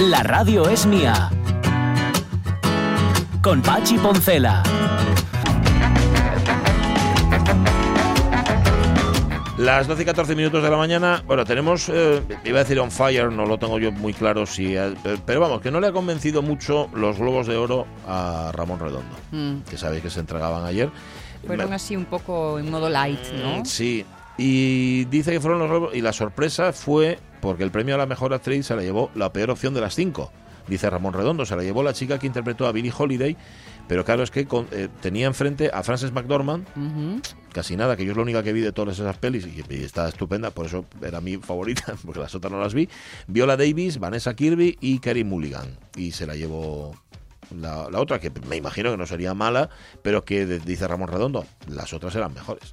La radio es mía. Con Pachi Poncela. Las 12 y 14 minutos de la mañana, bueno, tenemos, eh, iba a decir on fire, no lo tengo yo muy claro, si, eh, pero vamos, que no le ha convencido mucho los globos de oro a Ramón Redondo, Mm. que sabéis que se entregaban ayer. Fueron Me- así un poco en modo light, ¿no? Mm, Sí, y dice que fueron los globos, y la sorpresa fue porque el premio a la mejor actriz se la llevó la peor opción de las cinco, dice Ramón Redondo, se la llevó la chica que interpretó a Billie Holiday, pero claro, es que con- eh, tenía enfrente a Frances McDormand, casi nada, que yo es la única que vi de todas esas pelis y, y está estupenda, por eso era mi favorita, porque las otras no las vi. Viola Davis, Vanessa Kirby y Kerry Mulligan. Y se la llevó la, la otra, que me imagino que no sería mala, pero que de- dice Ramón Redondo, las otras eran mejores.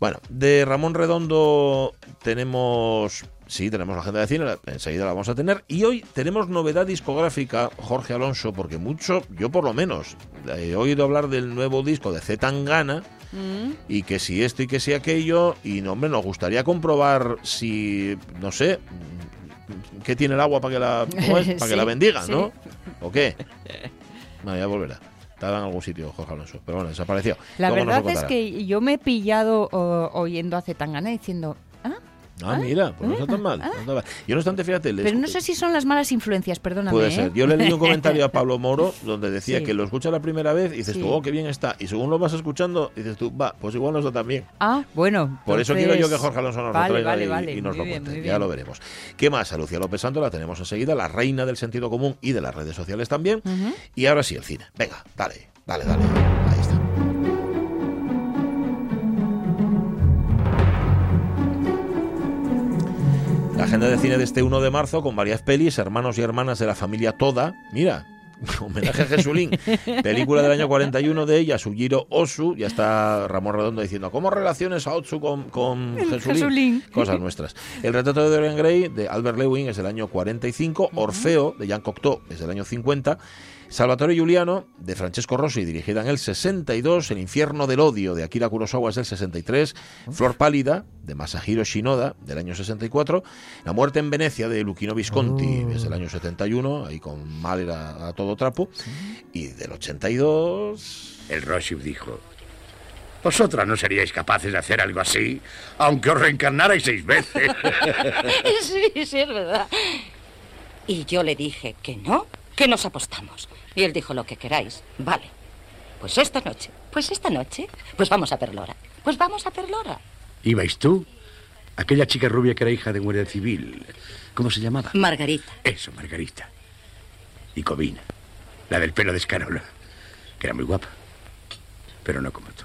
Bueno, de Ramón Redondo tenemos. Sí, tenemos la agenda de cine, enseguida la vamos a tener. Y hoy tenemos novedad discográfica, Jorge Alonso, porque mucho, yo por lo menos, he oído hablar del nuevo disco de Z Tangana Mm. y que si esto y que si aquello, y no, hombre, nos gustaría comprobar si, no sé, qué tiene el agua para que la. Para que la bendiga, sí. ¿no? ¿O qué? No, ya volverá. Estaba en algún sitio Jorge Alonso, pero bueno, desapareció. La Luego verdad es que yo me he pillado o- oyendo a Zetangana diciendo, ah, Ah, mira, pues no está tan mal. no está mal. Yo no obstante, fíjate, le pero no sé si son las malas influencias, perdóname. Puede ¿eh? ser. Yo le leí un comentario a Pablo Moro donde decía Sí. que lo escucha la primera vez y dices Sí. tú, oh, qué bien está. Y según lo vas escuchando, dices tú, va, pues igual no está tan bien. Ah, bueno. Por eso quiero yo que Jorge Alonso nos vale, lo traiga vale, y, vale, y nos muy lo bien, cuente. Ya lo veremos. ¿Qué más? A Lucía López Santo la tenemos enseguida, la reina del sentido común y de las redes sociales también. Y ahora sí, el cine. Venga, dale, dale, dale. Ahí está. La agenda de cine de este 1 de marzo con varias pelis, hermanos y hermanas de la familia Toda. Mira, homenaje a Jesulín. Película del año 41 de ella, Sugiro Osu. Ya está Ramón Redondo diciendo, ¿cómo relaciones a Otsu con, con Jesulín? Jesulín. Cosas nuestras. El retrato de Dorian Gray de Albert Lewin es del año 45. Orfeo de Jean Cocteau es del año 50. Salvatore Giuliano de Francesco Rossi, dirigida en el 62. El infierno del odio de Akira Kurosawa es del 63. Flor pálida de Masahiro Shinoda del año 64. La muerte en Venecia de Luchino Visconti es del año 71, ahí con Mahler a, a todo trapo. Y del 82. El Roshib dijo, vosotras no seríais capaces de hacer algo así, aunque os reencarnarais seis veces. Sí, sí, es verdad. Y yo le dije que no, que nos apostamos. Y él dijo lo que queráis. Vale. Pues esta noche. Pues esta noche. Pues vamos a Perlora. Pues vamos a Perlora. ¿Ibais tú? Aquella chica rubia que era hija de un guardia civil. ¿Cómo se llamaba? Margarita. Eso, Margarita. Y Covina, la del pelo de escarola, que era muy guapa, pero no como tú.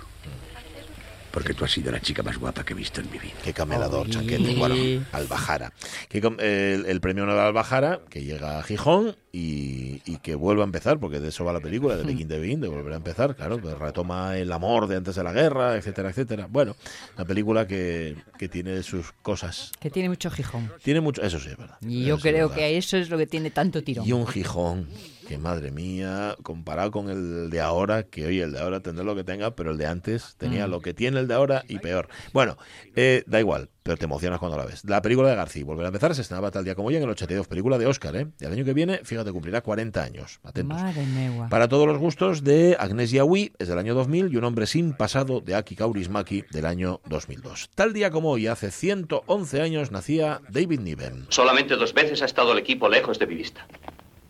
Porque tú has sido la chica más guapa que he visto en mi vida. Qué camelador, chaquete. Bueno, Albajara. Que el, el premio Nobel Albajara, que llega a Gijón y, y que vuelve a empezar, porque de eso va la película, de Begin the Begin, de volver a empezar, claro, que retoma el amor de antes de la guerra, etcétera, etcétera. Bueno, una película que, que tiene sus cosas. Que tiene mucho Gijón. Tiene mucho, eso sí es verdad. Y yo sí creo verdad. que eso es lo que tiene tanto tirón. Y un Gijón, que madre mía, comparado con el de ahora, que hoy el de ahora tendrá lo que tenga, pero el de antes tenía Mm. lo que tiene el de ahora y peor. Bueno, eh, da igual, pero te emocionas cuando la ves. La película de García, volver a empezar, se estrenaba tal día como hoy en el 82, película de Oscar, ¿eh? Y el año que viene, fíjate, cumplirá 40 años. Atentos. Madre mía. Para todos los gustos de Agnes Yahui, es del año 2000, y un hombre sin pasado de Aki Kaurismaki del año 2002. Tal día como hoy, hace 111 años, nacía David Niven. Solamente dos veces ha estado el equipo lejos de mi vista.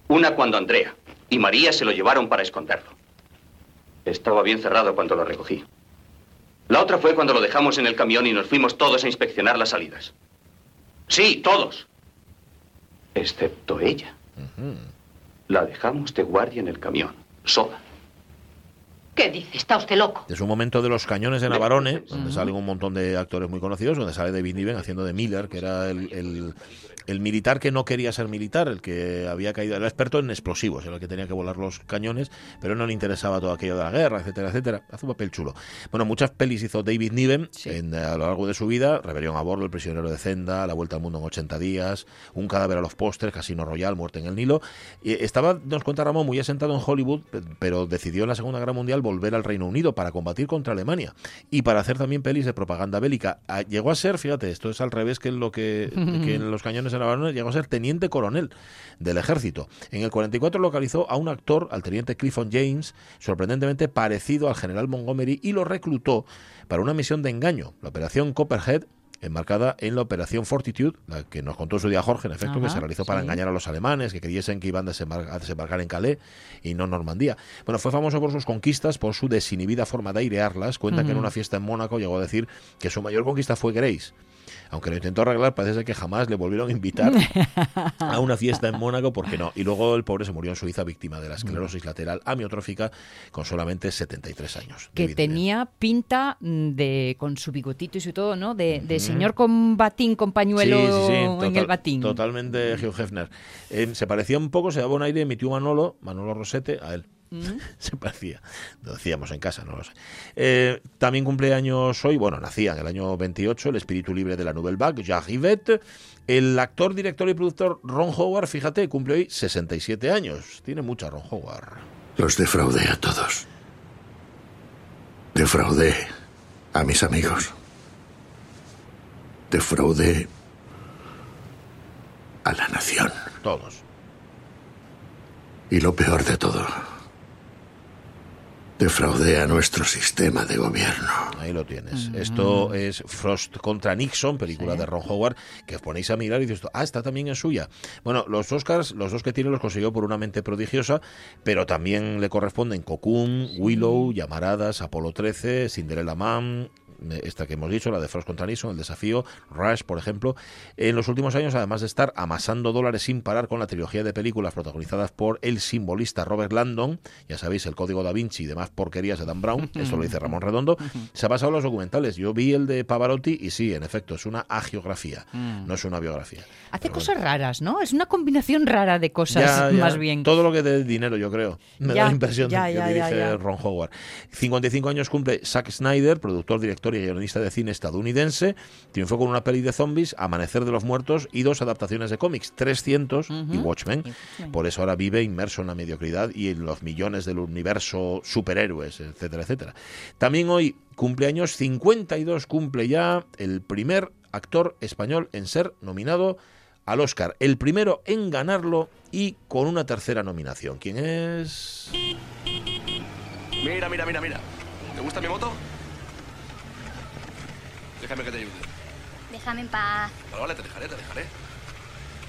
Una cuando Andrea y María se lo llevaron para esconderlo. Estaba bien cerrado cuando lo recogí. La otra fue cuando lo dejamos en el camión y nos fuimos todos a inspeccionar las salidas. Sí, todos. Excepto ella. La dejamos de guardia en el camión, sola. ¿Qué dice? ¿Está usted loco? Es un momento de los cañones de Navarone, donde salen un montón de actores muy conocidos, donde sale David Niven haciendo de Miller, que era el, el el militar que no quería ser militar, el que había caído, era experto en explosivos, era el que tenía que volar los cañones, pero no le interesaba todo aquello de la guerra, etcétera, etcétera. Hace un papel chulo. Bueno, muchas pelis hizo David Niven Sí. en, a lo largo de su vida, Rebelión a bordo, El prisionero de Zenda, La vuelta al mundo en 80 días, Un cadáver a los postres, Casino Royal, Muerte en el Nilo. Y estaba, nos cuenta Ramón, muy asentado en Hollywood, pe- pero decidió en la Segunda Guerra Mundial volver al Reino Unido para combatir contra Alemania y para hacer también pelis de propaganda bélica. Ah, Llegó a ser, fíjate, esto es al revés que en lo que, que en los cañones en la Habana, llegó a ser teniente coronel del ejército. En el 44 localizó a un actor, al teniente Clifford James, sorprendentemente parecido al general Montgomery, y lo reclutó para una misión de engaño, la operación Copperhead, enmarcada en la operación Fortitude, la que nos contó su día Jorge, en efecto, que se realizó para sí. engañar a los alemanes, que creyesen que iban a desembar- a desembarcar en Calais y no en Normandía. Bueno, fue famoso por sus conquistas, por su desinhibida forma de airearlas. Cuenta que en una fiesta en Mónaco llegó a decir que su mayor conquista fue Grace. Aunque lo intentó arreglar, parece ser que jamás le volvieron a invitar a una fiesta en Mónaco porque no. Y luego el pobre se murió en Suiza víctima de la esclerosis lateral amiotrófica con solamente 73 años. que tenía pinta mm, de con su bigotito y su todo, ¿no? De, de señor con batín, con pañuelo Sí, sí, sí, en el batín. Totalmente Hugh Hefner. Eh, se parecía un poco, se daba un aire, mi tío Manolo, Manolo Rosete, a él. Mm. se parecía. Lo decíamos en casa, no lo sé. Eh, también cumpleaños hoy, bueno, nacía en el año 28, el espíritu libre de la Nouvelle Vague, Jacques Yvette. El actor, director y productor Ron Howard, fíjate, cumple hoy 67 años. Tiene mucha Ron Howard. Los defraudé a todos. Defraudé a mis amigos. Defraudé a la nación. Todos. Y lo peor de todo, defraudé a nuestro sistema de gobierno. Ahí lo tienes. Esto es Frost contra Nixon, película Sí. de Ron Howard, que os ponéis a mirar y dices, ah, está también en suya. Bueno, los Oscars, los dos que tiene los consiguió por una mente prodigiosa, pero también le corresponden Cocoon, Willow, Llamaradas, Apolo 13, Cinderella Man, esta que hemos dicho, la de Frost contra Nixon, el desafío, Rush, por ejemplo. En los últimos años, además de estar amasando dólares sin parar con la trilogía de películas protagonizadas por el simbolista Robert Landon, ya sabéis, el Código da Vinci y demás porquerías de Dan Brown, esto lo dice Ramón Redondo, se ha pasado a los documentales. Yo vi el de Pavarotti y sí, en efecto, es una agiografía, no es una biografía. Hace Pero cosas raras, ¿no? Es una combinación rara de cosas, ya, ya, más bien. Todo lo que dé dinero, yo creo. Me Ya, da la impresión ya, de que ya, ya, dirige ya. Ron Howard. 55 años cumple Zack Snyder, productor, director y guionista de cine estadounidense. Triunfó con una peli de zombies, Amanecer de los Muertos, y dos adaptaciones de cómics, 300 y Watchmen. Por eso ahora vive inmerso en la mediocridad y en los millones del universo superhéroes, etcétera, etcétera. También hoy cumpleaños 52 cumple ya el primer actor español en ser nominado al Oscar, el primero en ganarlo y con una tercera nominación. ¿Quién es? Mira, mira, mira, mira. ¿Te gusta mi moto? Déjame que te ayude. Déjame en paz. Vale, vale, te dejaré, te dejaré.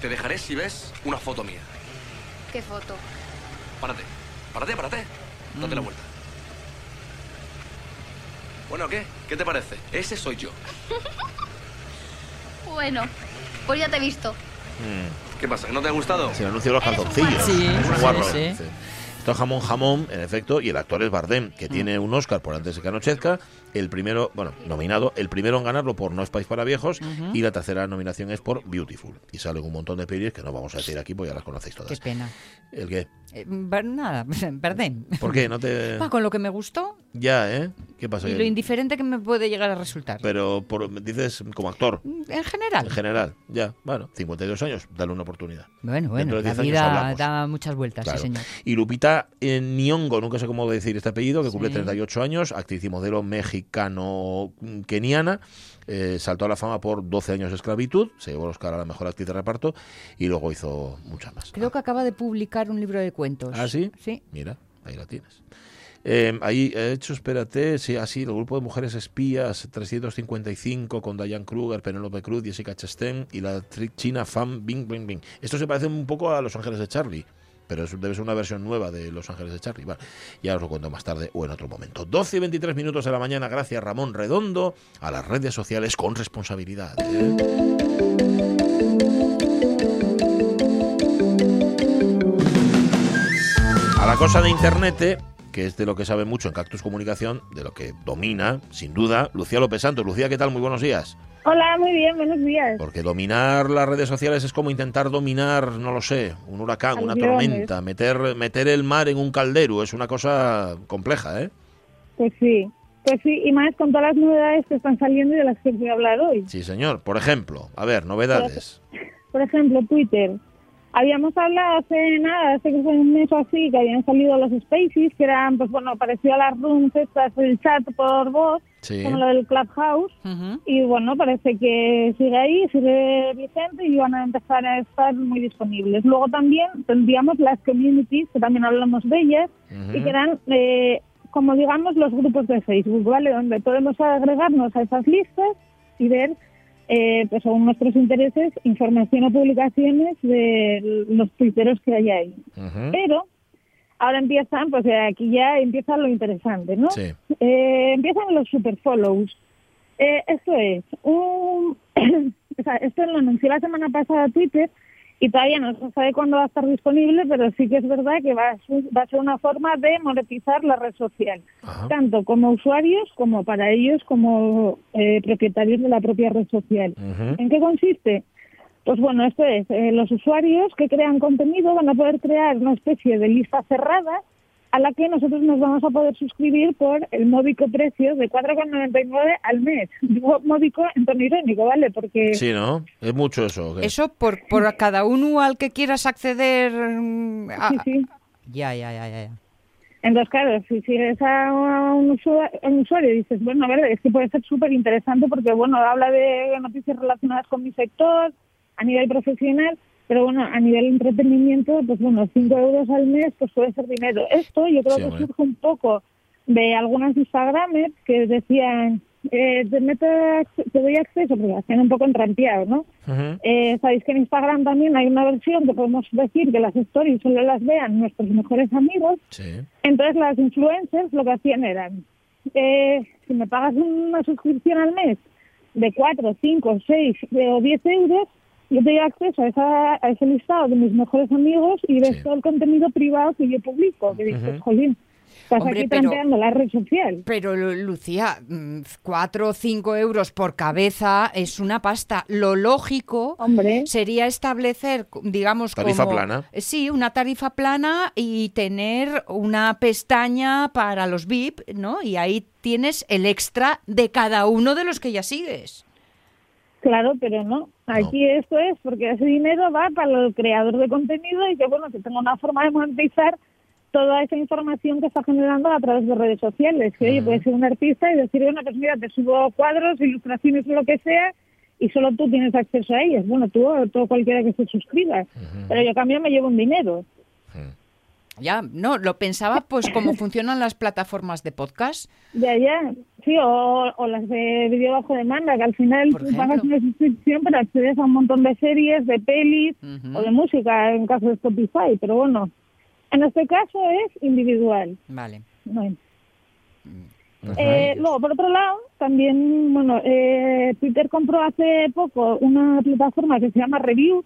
Te dejaré si ves una foto mía. ¿Qué foto? Párate, párate, párate. Date la vuelta. Bueno, ¿qué? ¿Qué te parece? Ese soy yo. Bueno, pues ya te he visto. ¿Qué pasa? ¿Que no te ha gustado? Se le anunció los calzoncillos. Sí, sí, sí. Jamón jamón, en efecto, y el actor es Bardem, que tiene un Oscar por antes de que anochezca, el primero, bueno, nominado, el primero en ganarlo por No es país para viejos, y la tercera nominación es por Beautiful. Y salen un montón de pelis que no vamos a decir aquí, porque ya las conocéis Qué todas. pena. ¿El qué? Eh, nada, perdón. ¿Por qué? ¿No te...? Con lo que me gustó Ya, ¿eh? ¿Qué pasa? y lo indiferente que me puede llegar a resultar. Pero por- dices como actor, En general. en general, ya, bueno, 52 años, dale una oportunidad. Bueno, bueno, la 10 años vida da muchas vueltas, Claro. sí, señor. Y Lupita eh, Nyong'o, nunca sé cómo decir este apellido, que cumple Sí. 38 años, actriz y modelo mexicano-keniana, eh, saltó a la fama por 12 años de esclavitud, se llevó el Oscar a la mejor actriz de reparto y luego hizo muchas más. Creo que acaba de publicar un libro de cuentos. ¿Ah, sí? Sí. Mira, ahí la tienes. Eh, ahí he hecho, espérate, sí, así, el grupo de mujeres espías 355 con Diane Kruger, Penélope Cruz, Jessica Chastain y la actriz china Fan Bing Bing Bing. Esto se parece un poco a Los Ángeles de Charlie, pero debe ser una versión nueva de Los Ángeles de Charlie. Vale, ya os lo cuento más tarde o en otro momento. 12 y 23 minutos de la mañana, gracias Ramón Redondo, a las redes sociales con responsabilidad. ¿eh? A la cosa de Internet, eh, que es de lo que sabe mucho en Cactus Comunicación, de lo que domina, sin duda, Lucía López Santos. Lucía, ¿qué tal? Muy buenos días. Hola, muy bien, buenos días. Porque dominar las redes sociales es como intentar dominar, no lo sé, un huracán, una tormenta, meter, meter el mar en un caldero, es una cosa compleja, ¿eh? Pues sí, pues sí, y más con todas las novedades que están saliendo y de las que voy a hablar hoy. Sí, señor. Por ejemplo, a ver, novedades. Por ejemplo, Twitter. Habíamos hablado hace nada, hace que fue un mes o así, que habían salido los Spaces, que eran, pues bueno, parecido a las rooms estas, el chat por voz, Sí. como lo del Clubhouse. Y bueno, parece que sigue ahí, sigue vigente y van a empezar a estar muy disponibles. Luego también tendríamos las communities, que también hablamos de ellas, y que eran, eh, como digamos, los grupos de Facebook, ¿vale? Donde podemos agregarnos a esas listas y ver, eh, pues según nuestros intereses, información o publicaciones de los tuiteros que hay ahí. Pero ahora empiezan, pues eh, aquí ya empieza lo interesante, ¿no? Sí. Eh, empiezan los super follows. Eh, esto es, un, o sea, esto lo anunció la semana pasada Twitter y todavía no se sabe cuándo va a estar disponible, pero sí que es verdad que va a, ser- va a ser una forma de monetizar la red social, Ajá. tanto como usuarios como para ellos como eh, propietarios de la propia red social. ¿En qué consiste? Pues bueno, esto es, eh, los usuarios que crean contenido van a poder crear una especie de lista cerrada a la que nosotros nos vamos a poder suscribir por el módico precio de 4,99 al mes. Digo módico en tono irónico, ¿vale? Porque Sí, ¿no? Es mucho eso. Eso por, por a cada uno al que quieras acceder. mm, a- sí, sí. Ya, ya, ya, ya. ya. Entonces, claro, si sigues a un usuario, a un usuario y dices, bueno, a ver, es que puede ser súper interesante porque, bueno, habla de noticias relacionadas con mi sector a nivel profesional, pero bueno, a nivel entretenimiento, pues bueno, 5 euros al mes, pues puede ser dinero. Esto yo creo Sí, que hombre. surge un poco de algunas Instagramers que decían, eh, te, meto, te doy acceso, porque hacían un poco entrampeado, ¿no? Eh, Sabéis que en Instagram también hay una versión que podemos decir que las stories solo las vean nuestros mejores amigos, Sí. entonces las influencers lo que hacían eran, eh, si me pagas una suscripción al mes de 4, 5, 6 o 10 euros, yo te doy acceso a, esa, a ese listado de mis mejores amigos y ves Sí. todo el contenido privado que yo publico. Que dices, Ujú. jolín, estás Hombre, aquí trampeando la red social. Pero, Lu- Lucía, mm, cuatro o cinco euros por cabeza es una pasta. Lo lógico Hombre, sería establecer, digamos, Tarifa como- plana. Sí, una tarifa plana y tener una pestaña para los VIP, ¿no? Y ahí tienes el extra de cada uno de los que ya sigues. Claro, pero no. Aquí esto es porque ese dinero va para el creador de contenido y que, bueno, que tenga una forma de monetizar toda esa información que está generando a través de redes sociales. Que, oye, puede ser un artista y decir, bueno, pues mira, te subo cuadros, ilustraciones o lo que sea y solo tú tienes acceso a ellas. Bueno, tú o todo cualquiera que se suscriba. Pero yo a cambio me llevo un dinero. Ya, no, lo pensaba pues cómo funcionan las plataformas de podcast. Ya, ya. Sí, o, o las de vídeo bajo demanda, que al final tú pagas una suscripción pero accedes a un montón de series, de pelis o de música, en caso de Spotify. Pero bueno, en este caso es individual. Vale. Bueno. Eh, luego, por otro lado, también, bueno, eh, Twitter compró hace poco una plataforma que se llama Review,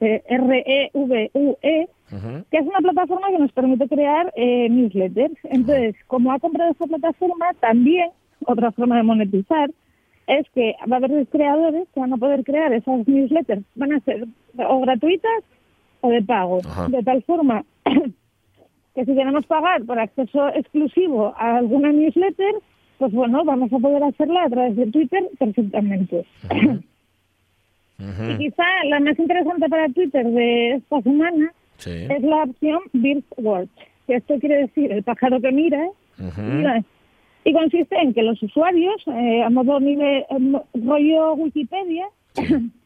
eh, R-E-V-U-E, Que es una plataforma que nos permite crear eh, newsletters. Entonces, como ha comprado esta plataforma, también otra forma de monetizar es que va a haber creadores que van a poder crear esas newsletters. Van a ser o gratuitas o de pago. De tal forma que si queremos pagar por acceso exclusivo a alguna newsletter, pues bueno, vamos a poder hacerla a través de Twitter perfectamente. Y quizá la más interesante para Twitter de esta semana Sí. es la opción Birdwatch, que esto quiere decir el pájaro que mira, y consiste en que los usuarios, eh, a modo nivel, eh, rollo Wikipedia,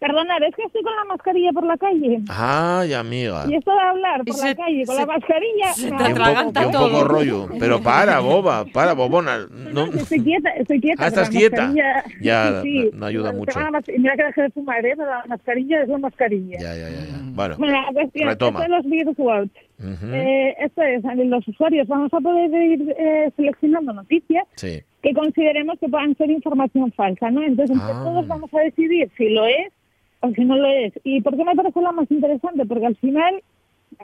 perdonad, es que estoy con la mascarilla por la calle, Ay, amiga. y esto de hablar por Se- la calle con se- la mascarilla, se me te Y un, poco, atraganta un poco rollo. Pero para, boba, para, bobona. No, Estoy quieta, estoy quieta. Ah, estás la quieta. Ya, sí, no- no ayuda mucho. Mira que dejé de fumar, ¿eh? Pero la mascarilla es la mascarilla. ya, ya, ya. ya. Bueno, Bueno, la cuestión retoma. esto de los Birdwatch. Ujú. Eh, esto es, los usuarios vamos a poder ir eh, seleccionando noticias Sí. que consideremos que puedan ser información falsa, ¿no? Entonces, entre Ah. todos vamos a decidir si lo es o si no lo es. ¿Y por qué me parece la más interesante? Porque al final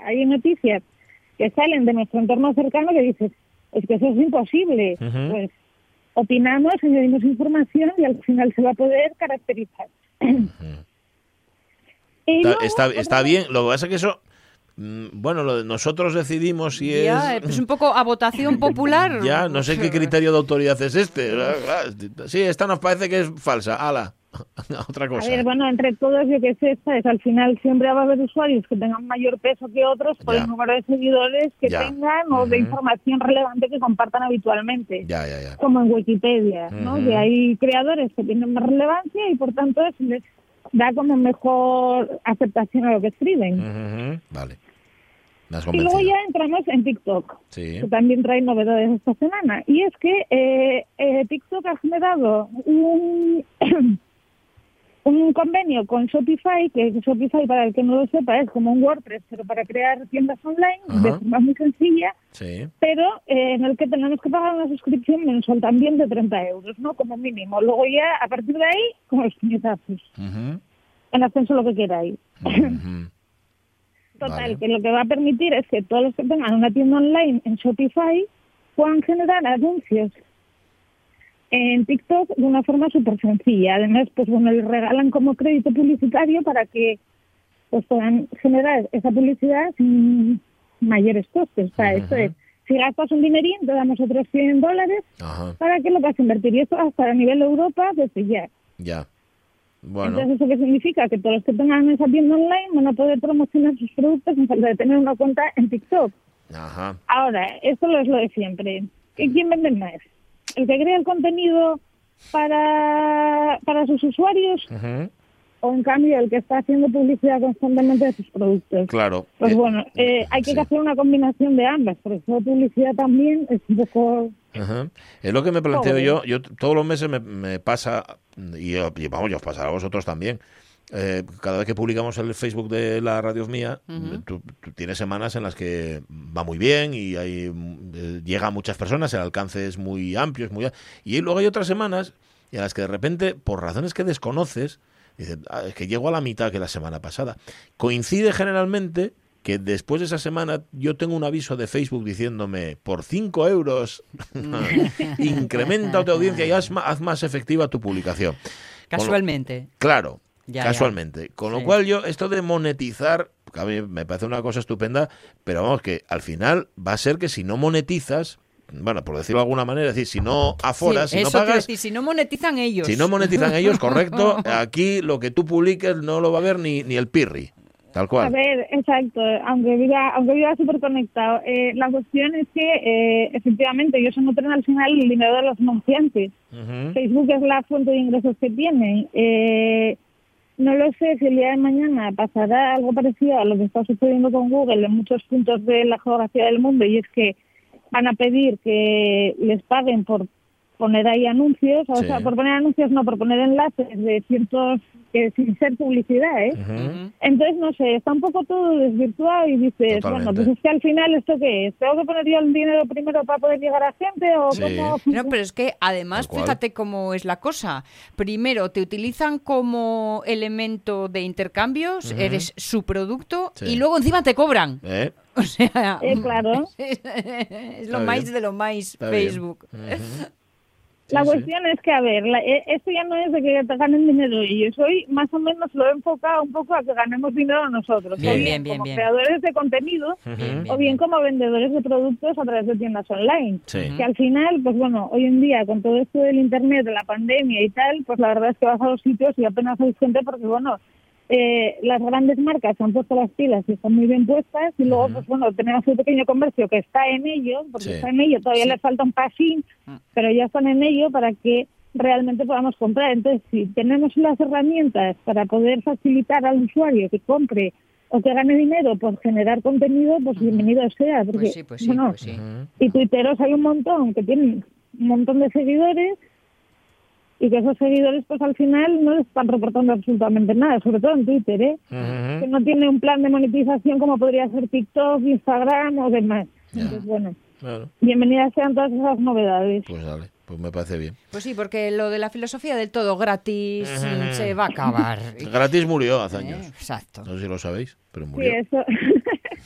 hay noticias que salen de nuestro entorno cercano que dices, es que eso es imposible. Ujú. Pues opinamos, añadimos información y al final se va a poder caracterizar. Está, luego, está, otra está bien, lo que pasa es que eso, mm, bueno, lo de nosotros decidimos si Ya, es... es un poco a votación popular. Ya, no sé qué criterio de autoridad es este. Sí, esta nos parece que es falsa. Ala, otra A cosa. ver, bueno, entre todos, yo qué sé, ¿sabes? al final siempre va a haber usuarios que tengan mayor peso que otros por Ya. el número de seguidores que Ya. tengan o de Ujú. información relevante que compartan habitualmente. Ya, ya, ya. Como en Wikipedia, ¿no? Ujú. Que hay creadores que tienen más relevancia y por tanto se les da como mejor aceptación a lo que escriben. Ujú, Vale. Me has Y luego ya entramos en TikTok, Sí. que también trae novedades esta semana. Y es que eh, eh, TikTok ha generado un, un convenio con Shopify, que Shopify, para el que no lo sepa, es como un WordPress, pero para crear tiendas online de Ajá. forma muy sencilla, Sí. pero eh, en el que tenemos que pagar una suscripción mensual también de 30 euros, ¿no? Como mínimo. Luego ya, a partir de ahí, como los puñetazos. En ascenso lo que queráis. Total, Vale. que lo que va a permitir es que todos los que tengan una tienda online en Shopify puedan generar anuncios en TikTok de una forma súper sencilla. Además, pues bueno, les regalan como crédito publicitario para que pues puedan generar esa publicidad sin mayores costes. O sea, esto es, si gastas un dinerín, te damos otros 100 dólares Ajá, para que lo puedas invertir. Y esto hasta a nivel Europa desde ya. ya. Bueno, Entonces, ¿eso qué significa? Que todos los que tengan esa tienda online van a poder promocionar sus productos sin falta de tener una cuenta en TikTok. ajá. Ahora, esto lo es lo de siempre. ¿Y ¿Quién vende más? ¿El que crea el contenido para, para sus usuarios o, en cambio, el que está haciendo publicidad constantemente de sus productos? Claro. Pues Eh, bueno, eh, hay que sí. hacer una combinación de ambas, porque esa publicidad también es un poco... Ajá. Es lo que me planteo Pobre. yo. Yo todos los meses me, me pasa, y vamos, ya os pasará a vosotros también. Eh, cada vez que publicamos el Facebook de la radio mía, tú, tú tienes semanas en las que va muy bien y hay, eh, llega a muchas personas, el alcance es muy amplio, es muy y luego hay otras semanas en las que de repente, por razones que desconoces, dices, "Ah, es que llego a la mitad que la semana pasada. Coincide generalmente que después de esa semana yo tengo un aviso de Facebook diciéndome por 5 euros incrementa tu audiencia y haz, haz más efectiva tu publicación. Lo- Casualmente. claro, Ya, casualmente. Con lo Sí. cual yo, esto de monetizar, que a mí me parece una cosa estupenda, pero vamos, que al final va a ser que si no monetizas, bueno, por decirlo de alguna manera, es decir, si no aforas, Sí, si no a pagas, decir, si no monetizan ellos. si no monetizan ellos, correcto, aquí lo que tú publiques no lo va a ver ni, ni el pirri. Tal A cual. ver, exacto, aunque viva, aunque viva súper conectado. Eh, la cuestión es que, eh, efectivamente, ellos se nutren al final el dinero de los anunciantes. Facebook es la fuente de ingresos que tienen. Eh, no lo sé si el día de mañana pasará algo parecido a lo que está sucediendo con Google en muchos puntos de la geografía del mundo y es que van a pedir que les paguen por poner ahí anuncios, o Sí. sea, por poner anuncios, no, por poner enlaces de ciertos, que sin ser publicidad, ¿eh? Entonces, no sé, está un poco todo desvirtuado y dices, Totalmente. bueno, pues es que al final, ¿esto qué es? ¿Tengo que poner yo el dinero primero para poder llegar a gente o Sí. cómo? No, pero es que además, fíjate cómo es la cosa. Primero, te utilizan como elemento de intercambios, eres su producto Sí. y luego encima te cobran. ¿Eh? O sea, Eh, claro. es lo más de lo más. Facebook. La Sí, sí. cuestión es que, a ver, la- eh, esto ya no es de que te ganen dinero ellos. Hoy más o menos lo he enfocado un poco a que ganemos dinero nosotros. Bien, o bien, bien, bien, como bien. creadores de contenido o bien como vendedores de productos a través de tiendas online. Sí. Que al final, pues bueno, hoy en día con todo esto del internet, de la pandemia y tal, pues la verdad es que vas a los sitios y apenas hay gente porque, bueno, eh, las grandes marcas se han puesto las pilas y están muy bien puestas y luego, pues bueno, tenemos un pequeño comercio que está en ello, porque Sí. está en ello, todavía le falta un pasín, pero ya están en ello para que realmente podamos comprar. Entonces, si tenemos las herramientas para poder facilitar al usuario que compre o que gane dinero por generar contenido, pues bienvenido sea. Porque, Pues sí, pues sí, bueno, pues sí. Y tuiteros hay un montón que tienen un montón de seguidores y que esos seguidores pues al final no les están reportando absolutamente nada, sobre todo en Twitter, ¿eh? Ujú. que no tiene un plan de monetización como podría ser TikTok, Instagram o demás. Ya. Entonces, bueno, Bueno, bienvenidas sean todas esas novedades. pues dale, pues me parece bien. Pues sí, porque lo de la filosofía del todo gratis se va a acabar. Gratis murió hace Eh, años. Exacto. No sé si lo sabéis, pero Sí, murió. eso.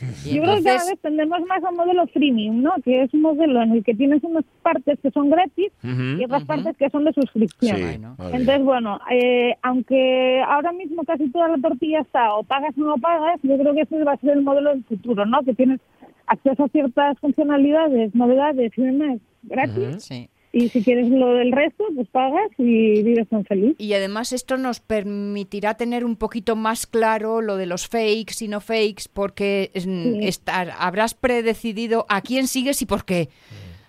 Y Yo creo que cada entonces- vez más a un modelo freemium, ¿no? Que es un modelo en el que tienes unas partes que son gratis y otras partes que son de suscripción. Sí, Entonces, bueno, eh, aunque ahora mismo casi toda la tortilla está o pagas o no pagas, yo creo que ese va a ser el modelo del futuro, ¿no? Que tienes acceso a ciertas funcionalidades, novedades y demás gratis. Sí. Y si quieres lo del resto, pues pagas y vives tan feliz. Y además esto nos permitirá tener un poquito más claro lo de los fakes y no fakes, porque estar, habrás predecidido a quién sigues y por qué.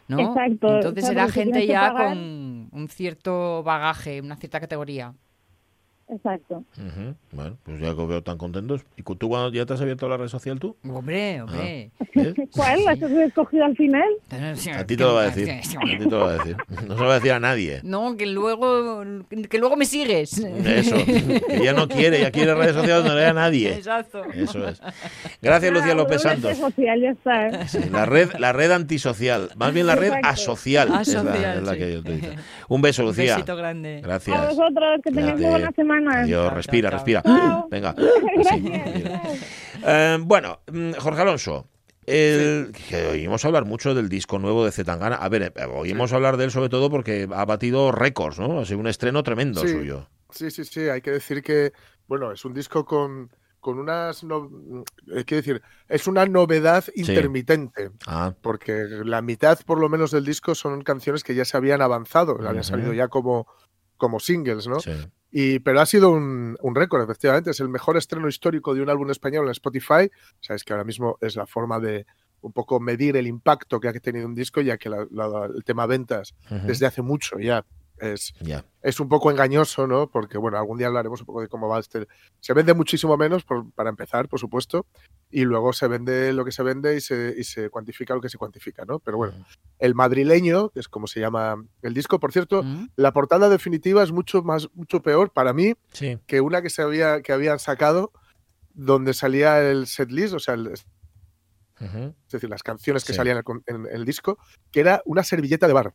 ¿no? Exacto, Entonces será gente ya pagar- con un cierto bagaje, una cierta categoría. Exacto. Ujú. Bueno, pues ya que os veo tan contentos. ¿Y tú cuando ya te has abierto la red social tú? Hombre, hombre. ¿Ves? ¿Cuál? ¿La has escogido al final? A ti te lo va a decir. A ti te lo va a decir. No se lo va a decir a nadie. No, que luego, que luego me sigues. Eso, que ya no quiere, ya quiere redes sociales donde no haya nadie. Exacto. Eso es. Gracias, Lucía Ah, López Santos. social, ya está. ¿eh? Sí, la red, la red antisocial, más bien la red Exacto. asocial, es la, Asocial, es la sí. que yo utilizo. Un beso, Un Lucía. besito grande. A Gracias. vosotros, que tengáis Cuídate. buena semana. Adiós, respira, chao. respira. Chao. Venga. Eh, bueno, mm, Jorge Alonso. El, que oímos hablar mucho del disco nuevo de Zetangana. A ver, eh, oímos hablar de él sobre todo porque ha batido récords, ¿no? Ha sido un estreno tremendo Sí. suyo. Sí, sí, sí, hay que decir que, bueno, es un disco con, con unas, no, hay que decir, es una novedad intermitente, Ah, porque la mitad por lo menos del disco son canciones que ya se habían avanzado, habían salido ya como, como singles, ¿no? sí. Y, pero ha sido un, un récord, efectivamente. Es el mejor estreno histórico de un álbum español en Spotify. Sabes que ahora mismo es la forma de un poco medir el impacto que ha tenido un disco, ya que la- la- el tema ventas desde hace mucho ya es, es un poco engañoso, ¿no? Porque, bueno, algún día hablaremos un poco de cómo va este. Se vende muchísimo menos, por- para empezar, por supuesto, y luego se vende lo que se vende y se, y se cuantifica lo que se cuantifica, ¿no? Pero bueno, el madrileño, que es como se llama el disco, por cierto, Mm. la portada definitiva es mucho más, mucho peor para mí Sí. que una que se había, que habían sacado donde salía el setlist, o sea, el- es decir, las canciones que Sí. salían en el disco, que era una servilleta de bar.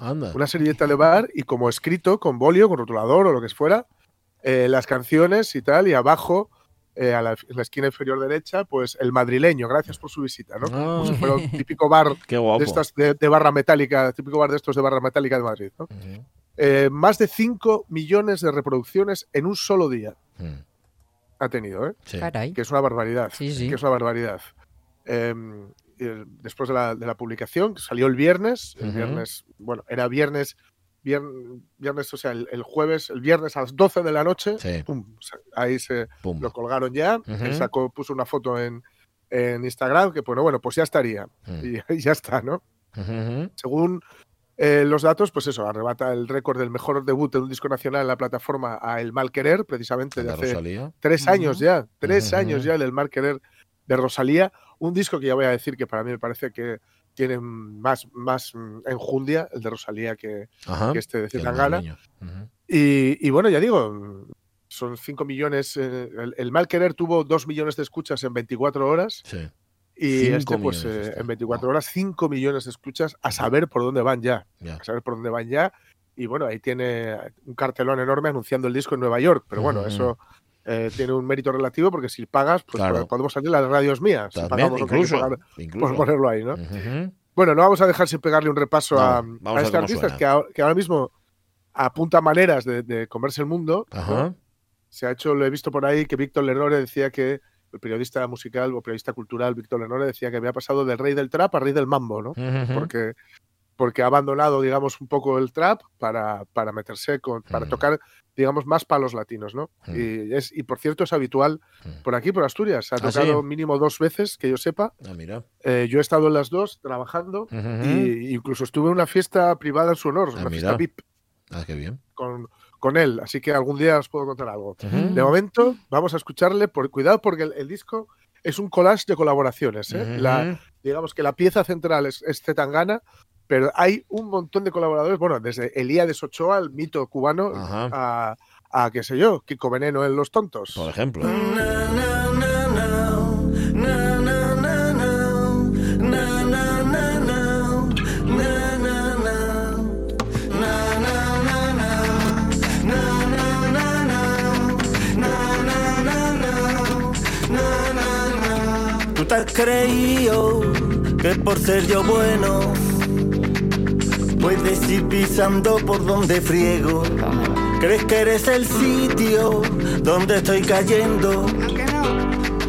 Anda. Una servilleta de bar y como escrito, con bolio, con rotulador o lo que fuera, eh, las canciones y tal, y abajo, eh, a la, en la esquina inferior derecha, pues el madrileño, gracias por su visita, ¿no? Ah. un típico bar Qué guapo. de, estas, de, de barra metálica, típico bar de estos de barra metálica de Madrid, ¿no? Eh, más de 5 millones de reproducciones en un solo día Mm, ha tenido, ¿eh? sí. Caray. que es una barbaridad. Sí, sí. Que es una barbaridad. Eh, el- después de la, de la publicación, que salió el viernes, el viernes, bueno, era viernes, vier- viernes, o sea, el, el jueves, el viernes a las 12 de la noche, Sí. pum, se- ahí se Pum. lo colgaron ya, él sacó, puso una foto en, en Instagram, que bueno, bueno, pues ya estaría, Mm. y, y ya está, ¿no? Según eh, los datos, pues eso, arrebata el récord del mejor debut de un disco nacional en la plataforma a El Mal Querer, precisamente de hace Rosalía. tres años ya, tres años ya del Mar Querer de Rosalía, un disco que ya voy a decir que para mí me parece que tiene más, más mm, enjundia, el de Rosalía, que, Ajá. que este de Zetangana. Y, y bueno, ya digo, son 5 millones, eh, el, el Mal Querer tuvo 2 millones de escuchas en 24 horas Sí. y Cinco este pues eh, este. en 24 horas 5 millones de escuchas a saber por dónde van ya, a saber por dónde van ya. Y bueno, ahí tiene un cartelón enorme anunciando el disco en Nueva York, pero bueno, eso eh, tiene un mérito relativo porque si pagas, pues Claro. podemos salir a las radios mías. si pagamos lo que hay que incluso. pagar incluso. ponerlo ahí, ¿no? Bueno, no vamos a dejar sin pegarle un repaso No, a, a a este artista que, ahora- que ahora mismo apunta maneras de, de comerse el mundo. Se ha hecho, lo he visto por ahí, que Víctor Lenore decía que, el periodista musical o periodista cultural Víctor Lenore decía que había pasado del rey del trap al rey del mambo, ¿no? Porque, porque ha abandonado, digamos, un poco el trap para, para meterse con, para Mm. tocar, digamos, más palos latinos, ¿no? Mm. Y, es, y por cierto, es habitual Mm. por aquí, por Asturias. Ha ¿Ah, tocado sí? mínimo dos veces, que yo sepa. Ah, mira. Eh, yo he estado en las dos trabajando Ujú. y incluso estuve en una fiesta privada en su honor, Ah, una mira. fiesta VIP Ah, qué bien. con, con él. Así que algún día os puedo contar algo. Ujú. De momento, vamos a escucharle, por cuidado, porque el, el disco es un collage de colaboraciones. ¿eh? Ujú. La- digamos que la pieza central es, es Zetangana, pero hay un montón de colaboradores, bueno, desde Elías Ochoa, el mito cubano, a, a, qué sé yo, Kiko Veneno en Los Tontos. Por ejemplo. Tú te has creído que por ser yo bueno puedes ir pisando por donde friego. Crees que eres el sitio donde estoy cayendo.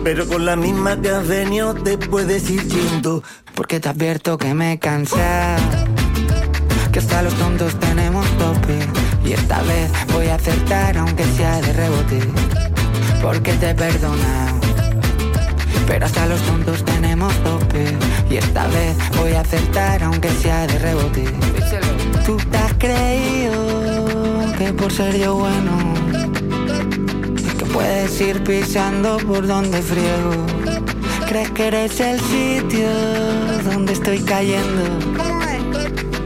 Pero con la misma que has te puedes ir yendo. Porque te advierto que me cansado. Que hasta los tontos tenemos tope. Y esta vez voy a acertar aunque sea de rebote. Porque te he perdonado. Pero hasta los tontos tenemos tope. Y esta vez voy a acertar aunque sea de rebote. Tú te has creído que por ser yo bueno. Que puedes ir pisando por donde friego. Crees que eres el sitio donde estoy cayendo.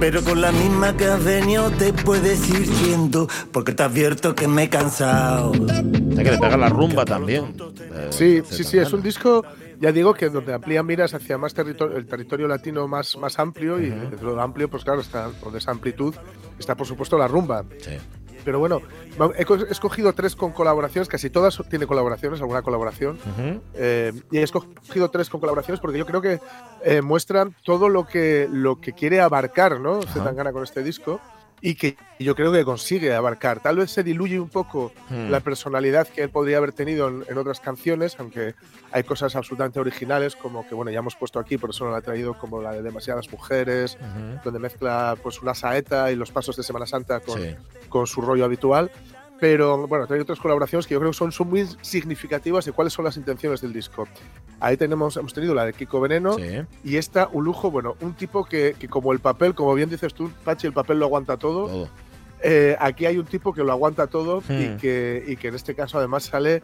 Pero con la misma que has venido te puedes ir yendo. Porque te advierto que me he cansado. Hay que le pega la rumba también. eh, Sí, Zetangana. sí, sí, es un disco, ya digo, que donde amplía miras hacia más territorio, el territorio latino más, más amplio y dentro de lo amplio, pues claro, está, o de esa amplitud, está por supuesto la rumba. Pero bueno, he co- he escogido tres con colaboraciones, casi todas tienen colaboraciones, alguna colaboración. Eh, y he escogido tres con colaboraciones porque yo creo que eh, muestran todo lo que, lo que quiere abarcar, ¿no? Zetangana con este disco y que yo creo que consigue abarcar. Tal vez se diluye un poco Hmm. la personalidad que él podría haber tenido en, en otras canciones, aunque hay cosas absolutamente originales, como que, bueno, ya hemos puesto aquí, por eso no la he traído, como la de Demasiadas Mujeres, donde mezcla pues una saeta y los pasos de Semana Santa con, Sí. con su rollo habitual. Pero bueno, hay otras colaboraciones que yo creo que son, son muy significativas de cuáles son las intenciones del disco. Ahí tenemos, hemos tenido la de Kiko Veneno y esta, un lujo, bueno, un tipo que, que como el papel, como bien dices tú, Pachi, el papel lo aguanta todo. Eh, aquí hay un tipo que lo aguanta todo y, Hmm. que, y que en este caso además sale,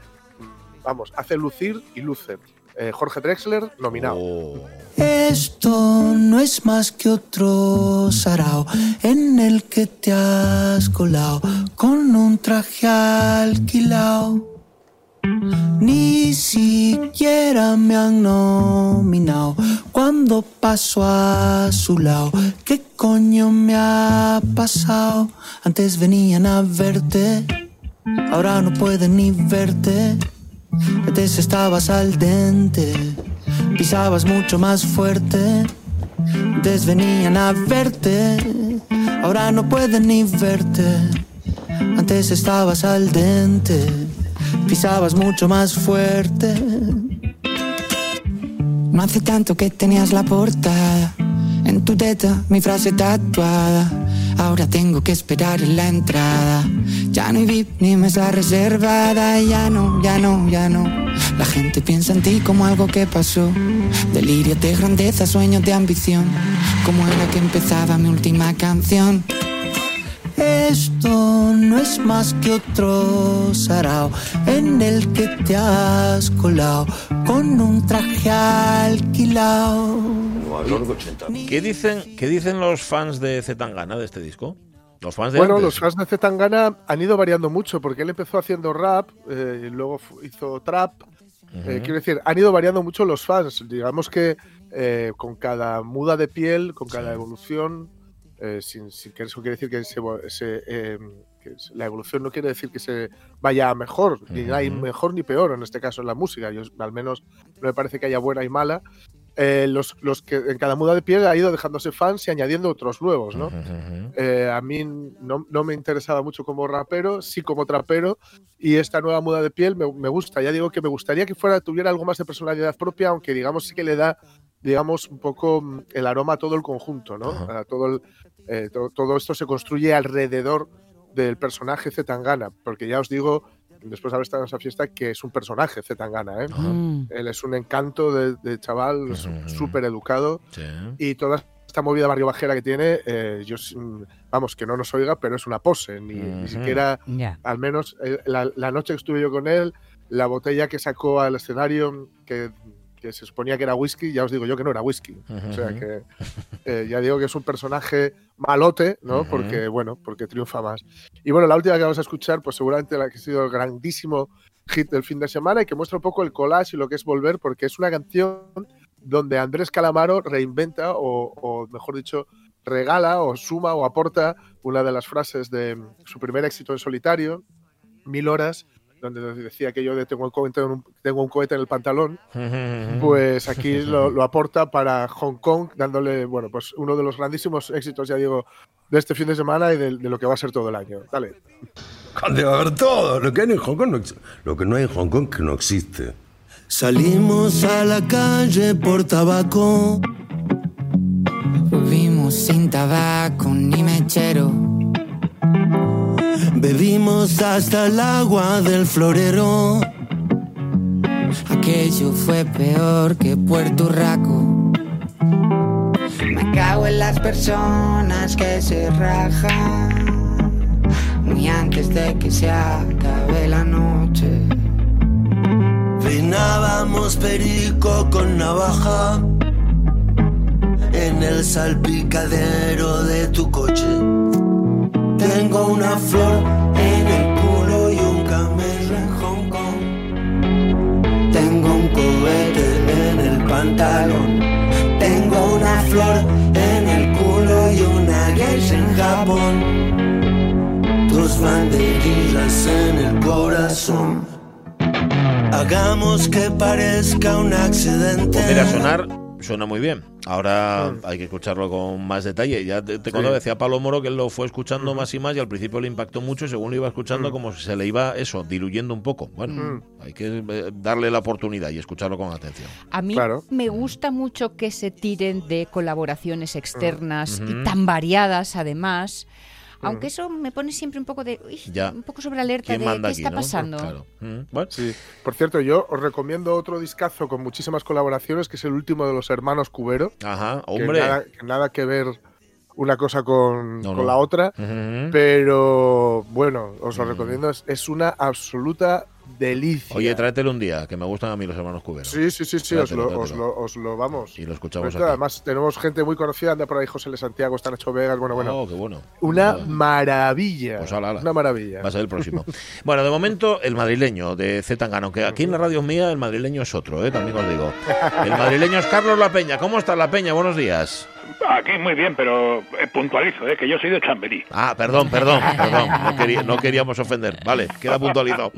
vamos, hace lucir y luce. Eh, Jorge Drexler, nominado. Oh. Esto no es más que otro sarao en el que te has colado con un traje alquilado. Ni siquiera me han nominado cuando paso a su lado. ¿Qué coño me ha pasado? Antes venían a verte, ahora no pueden ni verte. Antes estabas al dente, pisabas mucho más fuerte. Antes venían a verte, ahora no pueden ni verte. Antes estabas al dente, pisabas mucho más fuerte. No hace tanto que tenías la portada, en tu teta mi frase tatuada. Ahora tengo que esperar en la entrada. Ya no hay VIP ni mesa reservada. Ya no, ya no, ya no. La gente piensa en ti como algo que pasó. Delirio de grandeza, sueños de ambición. Como era que empezaba mi última canción. Esto no es más que otro sarao en el que te has colado con un traje alquilado. ¿Qué dicen, ¿Qué dicen los fans de Zetangana de este disco? Los fans de Bueno, antes. los fans de Zetangana han ido variando mucho porque él empezó haciendo rap eh, y luego hizo trap. Eh, Ujú. quiero decir, han ido variando mucho los fans. Digamos que eh, con cada muda de piel, con cada evolución, eh, sin, sin que eso quiere decir que, se, se, eh, que la evolución no quiere decir que se vaya a mejor, ni Ujú. hay mejor ni peor en este caso en la música. Yo, al menos no me parece que haya buena y mala. Eh, los, los que en cada muda de piel ha ido dejándose fans y añadiendo otros nuevos, ¿no? Eh, a mí no, no me interesaba mucho como rapero, sí como trapero, y esta nueva muda de piel me, me gusta. Ya digo que me gustaría que fuera tuviera algo más de personalidad propia, aunque digamos sí que le da, digamos, un poco mm, el aroma a todo el conjunto, ¿no? A todo, el- eh, to- todo esto se construye alrededor del personaje Zetangana, porque ya os digo, después de haber estado en esa fiesta, que es un personaje Zetangana, ¿eh? Mm. Él es un encanto de, de chaval, súper educado Sí. y toda esta movida barrio bajera que tiene, eh, yo vamos, que no nos oiga, pero es una pose, ni, ni siquiera, Ya. al menos eh, la, la noche que estuve yo con él, la botella que sacó al escenario, que, que se suponía que era whisky, ya os digo yo que no era whisky. O sea que eh, ya digo que es un personaje malote, ¿no? Porque, bueno, porque triunfa más. Y bueno, la última que vamos a escuchar, pues seguramente la que ha sido el grandísimo hit del fin de semana y que muestra un poco el collage y lo que es volver, porque es una canción donde Andrés Calamaro reinventa o, o, mejor dicho, regala o suma o aporta una de las frases de su primer éxito en solitario, Mil horas, donde decía que yo de tengo un cohete en, un, tengo un cohete en el pantalón, pues aquí lo, lo, aporta para Hong Kong, dándole, bueno, pues uno de los grandísimos éxitos, ya digo, de este fin de semana y de, de lo que va a ser todo el año. Dale. ¿Dónde va a haber todo? Lo que hay en Hong Kong no, lo que no hay en Hong Kong que no existe. Salimos a la calle por tabaco. Vimos sin tabaco ni mechero. Bebimos hasta el agua del florero. Aquello fue peor que Puerto Raco. Me cago en las personas que se rajan. Muy antes de que se acabe la noche. Finábamos perico con navaja en el salpicadero de tu coche. Tengo una flor en el culo y un camello en Hong Kong. Tengo un cohete en el pantalón. Tengo una flor en el culo y una geisha en Japón. Tus banderillas en el corazón. Hagamos que parezca un accidente. Mira, sonar suena muy bien. Ahora hay que escucharlo con más detalle. Ya te, te contaba, decía Pablo Moro que él lo fue escuchando más y más y al principio le impactó mucho y según lo iba escuchando como si se le iba eso, diluyendo un poco. Bueno, hay que eh, darle la oportunidad y escucharlo con atención. A mí me gusta mucho que se tiren de colaboraciones externas y tan variadas además. Aunque eso me pone siempre un poco de uy, Ya. un poco sobre alerta ¿Quién de manda qué aquí, está no? pasando. Claro. Sí. Por cierto, yo os recomiendo otro discazo con muchísimas colaboraciones, que es el último de los hermanos Cubero. Ajá, que hombre. nada, que nada que ver una cosa con, No, con no. la otra, pero bueno, os lo recomiendo, es, es una absoluta delicia. Oye, tráetelo un día, que me gustan a mí los hermanos cuberos. Sí, sí, sí, sí, os lo, os, lo, os lo vamos. Y lo escuchamos aquí. Además, tenemos gente muy conocida, anda por ahí José L. Santiago, está Nacho Vegas, bueno, bueno. Oh, qué bueno. Una maravilla. Pues ala, ala. Una maravilla. Va a ser el próximo. bueno, de momento, el madrileño de Z Tangano, que aquí en la radio mía el madrileño es otro, ¿eh? también os digo. El madrileño es Carlos La Peña. ¿Cómo está La Peña? Buenos días. Aquí muy bien, pero eh, puntualizo, eh, que yo soy de Chamberí. Ah, perdón, perdón, perdón. No, quería- no queríamos ofender. Vale, queda puntualizado.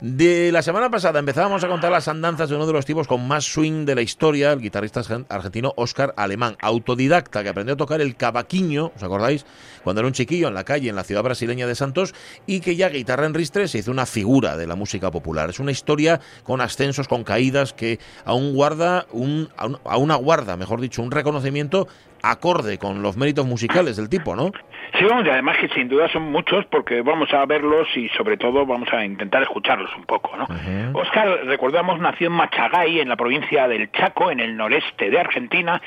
De la semana pasada empezábamos a contar las andanzas de uno de los tipos con más swing de la historia, el guitarrista argen- argentino Oscar Alemán, autodidacta que aprendió a tocar el cavaquinho, ¿os acordáis? Cuando era un chiquillo en la calle, en la ciudad brasileña de Santos, y que ya guitarra en ristre se hizo una figura de la música popular. Es una historia con ascensos, con caídas, que aún guarda un, aún- aún aguarda, mejor dicho, un reconocimiento acorde con los méritos musicales del tipo, ¿no? Sí, vamos, y además que sin duda son muchos porque vamos a verlos y sobre todo vamos a intentar escucharlos un poco, ¿no? Oscar, recordamos, nació en Machagay, en la provincia del Chaco, en el noreste de Argentina.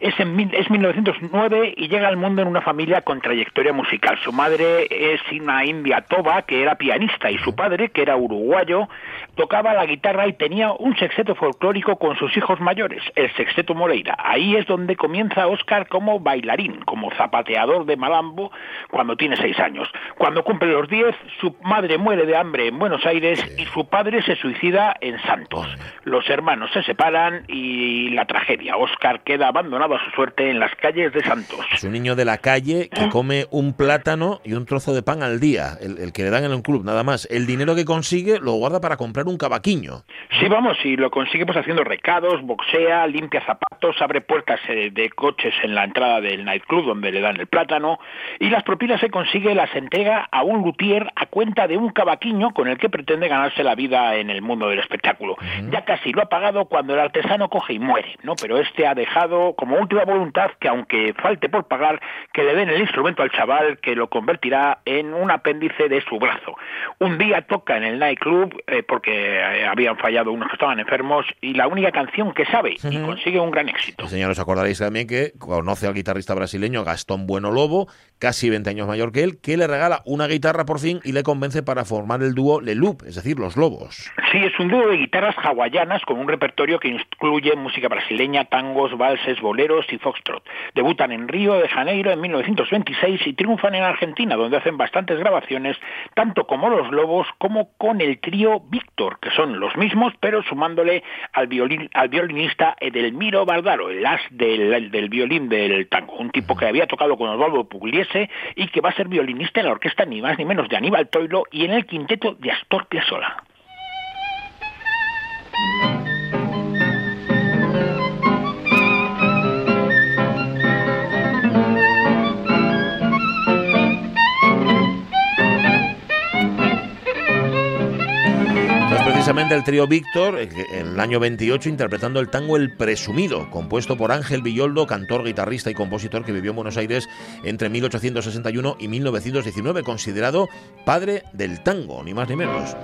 Es, en mil- es 1909 y llega al mundo en una familia con trayectoria musical. Su madre es una india toba, que era pianista, y su padre, que era uruguayo, tocaba la guitarra y tenía un sexteto folclórico con sus hijos mayores, el sexteto Moreira. Ahí es donde comienza Oscar como bailarín, como zapateador de malambo, cuando tiene seis años. Cuando cumple los diez, su madre muere de hambre en Buenos Aires y su padre se suicida en Santos. Los hermanos se separan y la tragedia. Oscar queda abandonado a su suerte en las calles de Santos. Es un niño de la calle que come un plátano y un trozo de pan al día, el, el que le dan en un club, nada más. El dinero que consigue lo guarda para comprar un cavaquinho. Sí, vamos, y lo consigue pues haciendo recados, boxea, limpia zapatos, abre puertas eh, de coches en la entrada del nightclub donde le dan el plátano y las propinas se consigue las entrega a un luthier a cuenta de un cavaquinho con el que pretende ganarse la vida en el mundo del espectáculo. Ya casi lo ha pagado cuando el artesano coge y muere, ¿no? Pero este ha dejado como última voluntad que aunque falte por pagar, que le den el instrumento al chaval que lo convertirá en un apéndice de su brazo. Un día toca en el nightclub eh, porque eh, habían fallado unos que estaban enfermos y la única canción que sabe y consigue un gran éxito. Señores, os acordaréis también que conoce al guitarrista brasileño Gastón Bueno Lobo, casi 20 años mayor que él, que le regala una guitarra por fin y le convence para formar el dúo Le Loop, es decir, Los Lobos. Sí, es un dúo de guitarras hawaianas con un repertorio que incluye música brasileña, tangos, valses, boleros y foxtrot. Debutan en Río de Janeiro en 1926 y triunfan en Argentina, donde hacen bastantes grabaciones, tanto como Los Lobos como con el trío Víctor, que son los mismos, pero sumándole al, violín, al violinista Edelmiro Bardaro, el as del, del violín del tango, un tipo que había tocado con Osvaldo Pugliese y que va a ser violinista en la orquesta ni más ni menos de Aníbal Troilo y en el quinteto de Astor Piazzolla. El trío Víctor, eh, en el año 28, interpretando el tango El Presumido, compuesto por Ángel Villoldo, cantor, guitarrista y compositor que vivió en Buenos Aires entre 1861 y 1919, considerado padre del tango, ni más ni menos.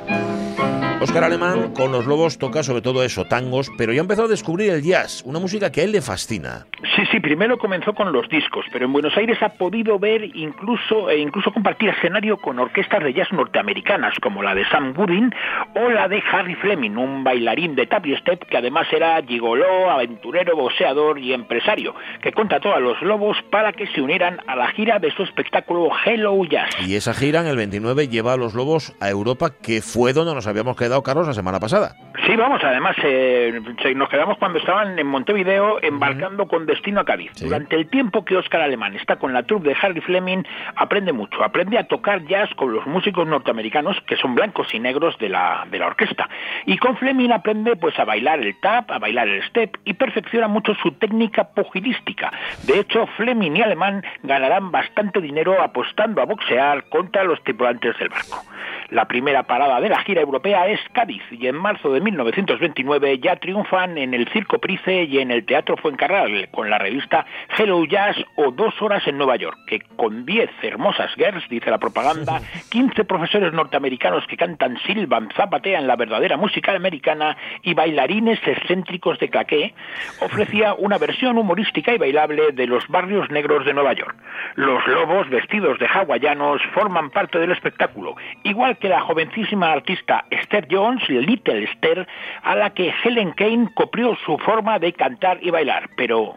Óscar Alemán con los Lobos toca sobre todo eso, tangos, pero ya empezó a descubrir el jazz, una música que a él le fascina. Sí, sí, primero comenzó con los discos, pero en Buenos Aires ha podido ver incluso e incluso compartir escenario con orquestas de jazz norteamericanas como la de Sam Gooding o la de Harry Fleming, un bailarín de tap step que además era gigoló, aventurero, boxeador y empresario, que contrató a los Lobos para que se unieran a la gira de su espectáculo Hello Jazz. Y esa gira en el 29 lleva a los Lobos a Europa, que fue donde nos habíamos quedado, Carlos, la semana pasada. Sí, vamos, además eh, nos quedamos cuando estaban en Montevideo embarcando con destino a Cádiz. Durante el tiempo que Oscar Alemán está con la troupe de Harry Fleming, aprende mucho. Aprende a tocar jazz con los músicos norteamericanos, que son blancos y negros de la, de la orquesta. Y con Fleming aprende pues a bailar el tap, a bailar el step y perfecciona mucho su técnica pugilística. De hecho, Fleming y Alemán ganarán bastante dinero apostando a boxear contra los tripulantes del barco. La primera parada de la gira europea es Cádiz y en marzo de 1929 ya triunfan en el Circo Price y en el Teatro Fuencarral con la revista Hello Jazz o Dos Horas en Nueva York, que con 10 hermosas girls, dice la propaganda, 15 profesores norteamericanos que cantan, silban, zapatean la verdadera música americana y bailarines excéntricos de claqué, ofrecía una versión humorística y bailable de los barrios negros de Nueva York. Los lobos vestidos de hawaianos forman parte del espectáculo, igual que la jovencísima artista Esther Jones, Little Esther, a la que Helen Kane copió su forma de cantar y bailar, pero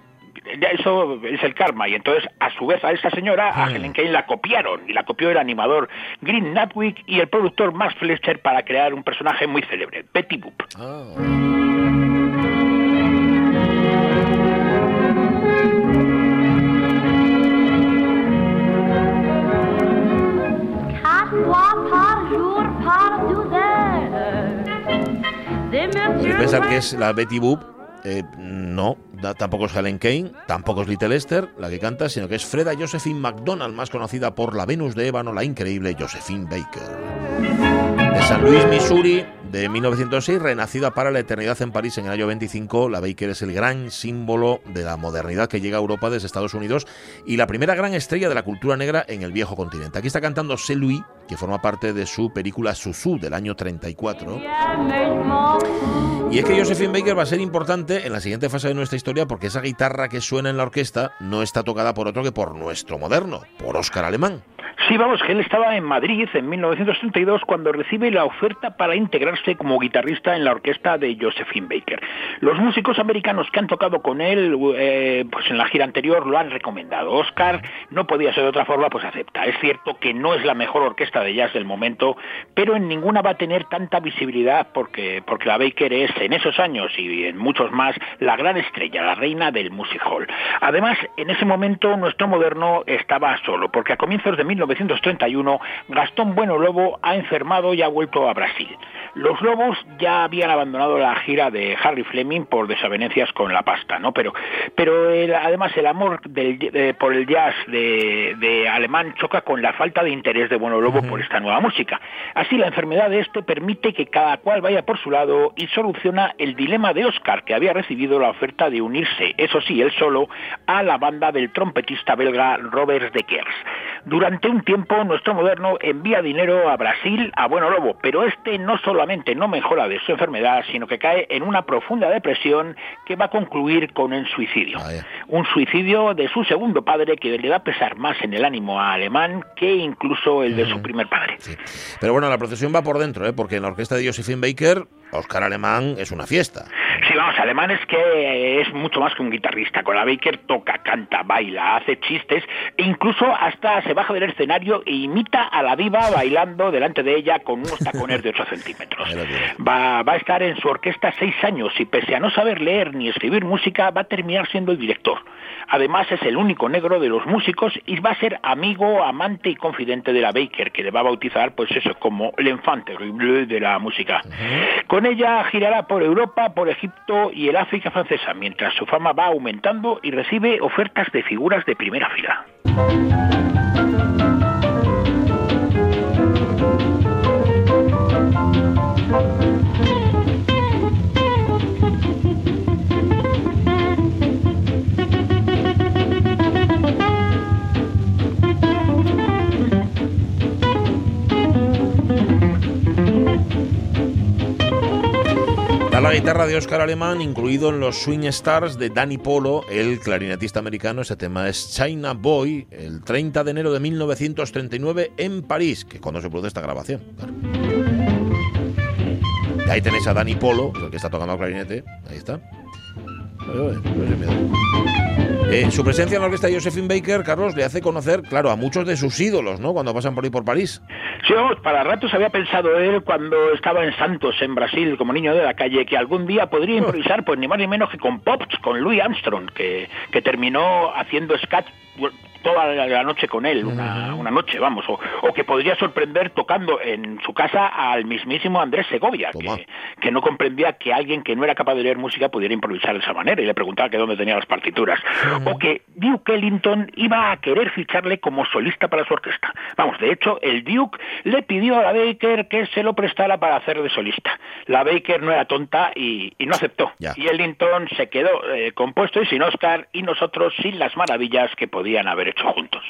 eso es el karma y entonces a su vez a esa señora a Helen Kane la copiaron y la copió el animador Green Natwick y el productor Max Fletcher para crear un personaje muy célebre, Betty Boop. Quatre Pensar que es la Betty Boop. eh, no, tampoco es Helen Kane, tampoco es Little Esther la que canta, sino que es Freda Josephine McDonald, más conocida por la Venus de Ébano, la increíble Josephine Baker. De San Luis, Missouri, de 1906, renacida para la eternidad en París en el año 25, la Baker es el gran símbolo de la modernidad que llega a Europa desde Estados Unidos y la primera gran estrella de la cultura negra en el viejo continente. Aquí está cantando C'est Louis, que forma parte de su película Susu del año 34. Y es que Josephine Baker va a ser importante en la siguiente fase de nuestra historia porque esa guitarra que suena en la orquesta no está tocada por otro que por nuestro moderno, por Óscar Alemán. Sí, vamos, que él estaba en Madrid en 1932 cuando recibe la oferta para integrarse como guitarrista en la orquesta de Josephine Baker. Los músicos americanos que han tocado con él eh, pues en la gira anterior lo han recomendado. Oscar no podía ser de otra forma, pues acepta. Es cierto que no es la mejor orquesta de jazz del momento, pero en ninguna va a tener tanta visibilidad porque, porque la Baker es en esos años y en muchos más la gran estrella, la reina del music hall. Además, en ese momento nuestro moderno estaba solo, porque a comienzos de 1931 Gastón Bueno Lobo ha enfermado y ha vuelto a Brasil. Los Lobos ya habían abandonado la gira de Harry Fleming por desavenencias con la pasta, ¿no? Pero, pero el- además el amor del- de- por el jazz de, de Alemán choca con la falta de interés de Bueno Lobo por esta nueva música. Así la enfermedad de este permite que cada cual vaya por su lado y soluciona el dilema de Oscar, que había recibido la oferta de unirse, eso sí, él solo, a la banda del trompetista belga Robert de Kers. Durante un tiempo, nuestro moderno envía dinero a Brasil a Bueno Lobo, pero este no solamente no mejora de su enfermedad, sino que cae en una profunda depresión que va a concluir con el suicidio. Un suicidio de su segundo padre que le va a pesar más en el ánimo a Alemán que incluso el de su primer padre. Pero bueno, la procesión va por dentro, ¿eh? porque en la orquesta de Josephine Baker, Óscar Alemán es una fiesta. Sí, vamos, Alemán es que es mucho más que un guitarrista. Con la Baker toca, canta, baila, hace chistes e incluso hasta se baja del escenario e imita a la diva bailando delante de ella con unos tacones de 8 centímetros. Va, va a estar en su orquesta seis años y pese a no saber leer ni escribir música va a terminar siendo el director. Además es el único negro de los músicos y va a ser amigo, amante y confidente de la Baker, que le va a bautizar pues eso como el enfante de la música. Con ella girará por Europa, por Egipto y el África francesa, mientras su fama va aumentando y recibe ofertas de figuras de primera fila. La guitarra de Oscar Alemán, incluido en los Swing Stars de Danny Polo, el clarinetista americano. Ese tema es China Boy, el 30 de enero de 1939 en París, que es cuando se produce esta grabación. Y ahí tenéis a Danny Polo, el que está tocando el clarinete. Ahí está. Eh, su presencia en la orquesta de Josephine Baker, Carlos, le hace conocer, claro, a muchos de sus ídolos, ¿no? Cuando pasan por ahí por París. Sí, vamos, para ratos había pensado él cuando estaba en Santos, en Brasil, como niño de la calle, que algún día podría improvisar, pues ni más ni menos que con Pops, con Louis Armstrong, que, que terminó haciendo sketch toda la noche con él, una, una noche, vamos, o, o que podría sorprender tocando en su casa al mismísimo Andrés Segovia, que, que no comprendía que alguien que no era capaz de leer música pudiera improvisar de esa manera y le preguntaba que dónde tenía las partituras. O que Duke Ellington iba a querer ficharle como solista para su orquesta. Vamos, de hecho, el Duke le pidió a la Baker que se lo prestara para hacer de solista. La Baker no era tonta y, y no aceptó. Y Ellington se quedó eh, compuesto y sin Oscar y nosotros sin las maravillas que podían haber hecho juntos.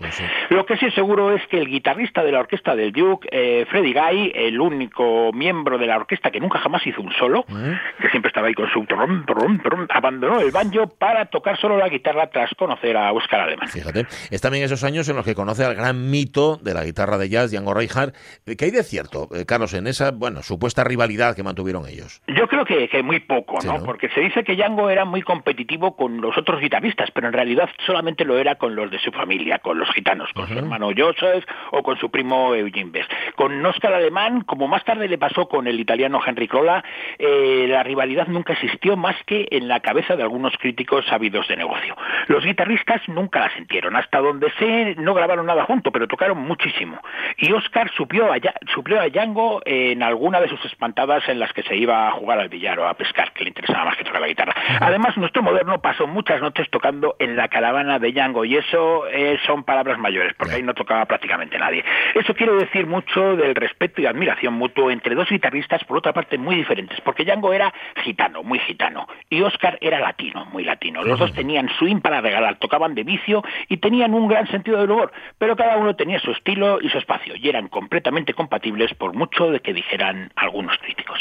Lo que sí es seguro es que el guitarrista de la orquesta del Duke, eh, Freddie Guy, el único miembro de la orquesta que nunca jamás hizo un solo, que siempre estaba ahí con su trom, trom, trom, abandonó el banjo para tocar solo la guitarra tras conocer a Oscar Alemán. Fíjate, es también esos años en los que conoce al gran mito de la guitarra de jazz, Django Reinhardt. ¿Qué hay de cierto, eh, Carlos, en esa, bueno, supuesta rivalidad que mantuvieron ellos? Yo creo que, que muy poco, Sí, ¿no? ¿no? Porque se dice que Django era muy competitivo con los otros guitarristas, pero en realidad solamente lo era con los de su familia, con los gitanos, con su hermano Joseph o con su primo Eugene Best. Con Oscar Alemán, como más tarde le pasó con el italiano Henry Crolla, eh, la rivalidad nunca existió más que en la cabeza de algunos críticos sabidos de negocio. Los guitarristas nunca la sintieron, hasta donde sé no grabaron nada junto, pero tocaron muchísimo. Y Oscar suplió a, suplió a Django en alguna de sus espantadas en las que se iba a jugar al billar o a pescar, que le interesaba más que tocar la guitarra. Además, nuestro moderno pasó muchas noches tocando en la caravana de Django y eso eh, son palabras mayores, porque ahí no tocaba prácticamente nadie. Eso quiere decir mucho del respeto y admiración mutuo entre dos guitarristas, por otra parte, muy diferentes, porque Django era gitano, muy gitano, y Oscar era latino, muy latino. Los dos tenían swing para regalar, tocaban de vicio y tenían un gran sentido del humor, pero cada uno tenía su estilo y su espacio, y eran completamente compatibles por mucho de que dijeran algunos críticos.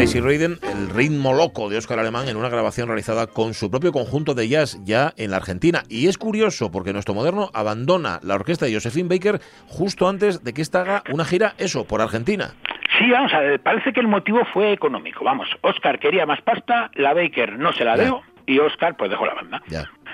Crazy Raiden, el ritmo loco de Oscar Alemán en una grabación realizada con su propio conjunto de jazz ya en la Argentina. Y es curioso porque nuestro moderno abandona la orquesta de Josephine Baker justo antes de que esta haga una gira, eso, por Argentina. Sí, vamos a ver, parece que el motivo fue económico. Vamos, Oscar quería más pasta, la Baker no se la dio y Oscar pues dejó la banda.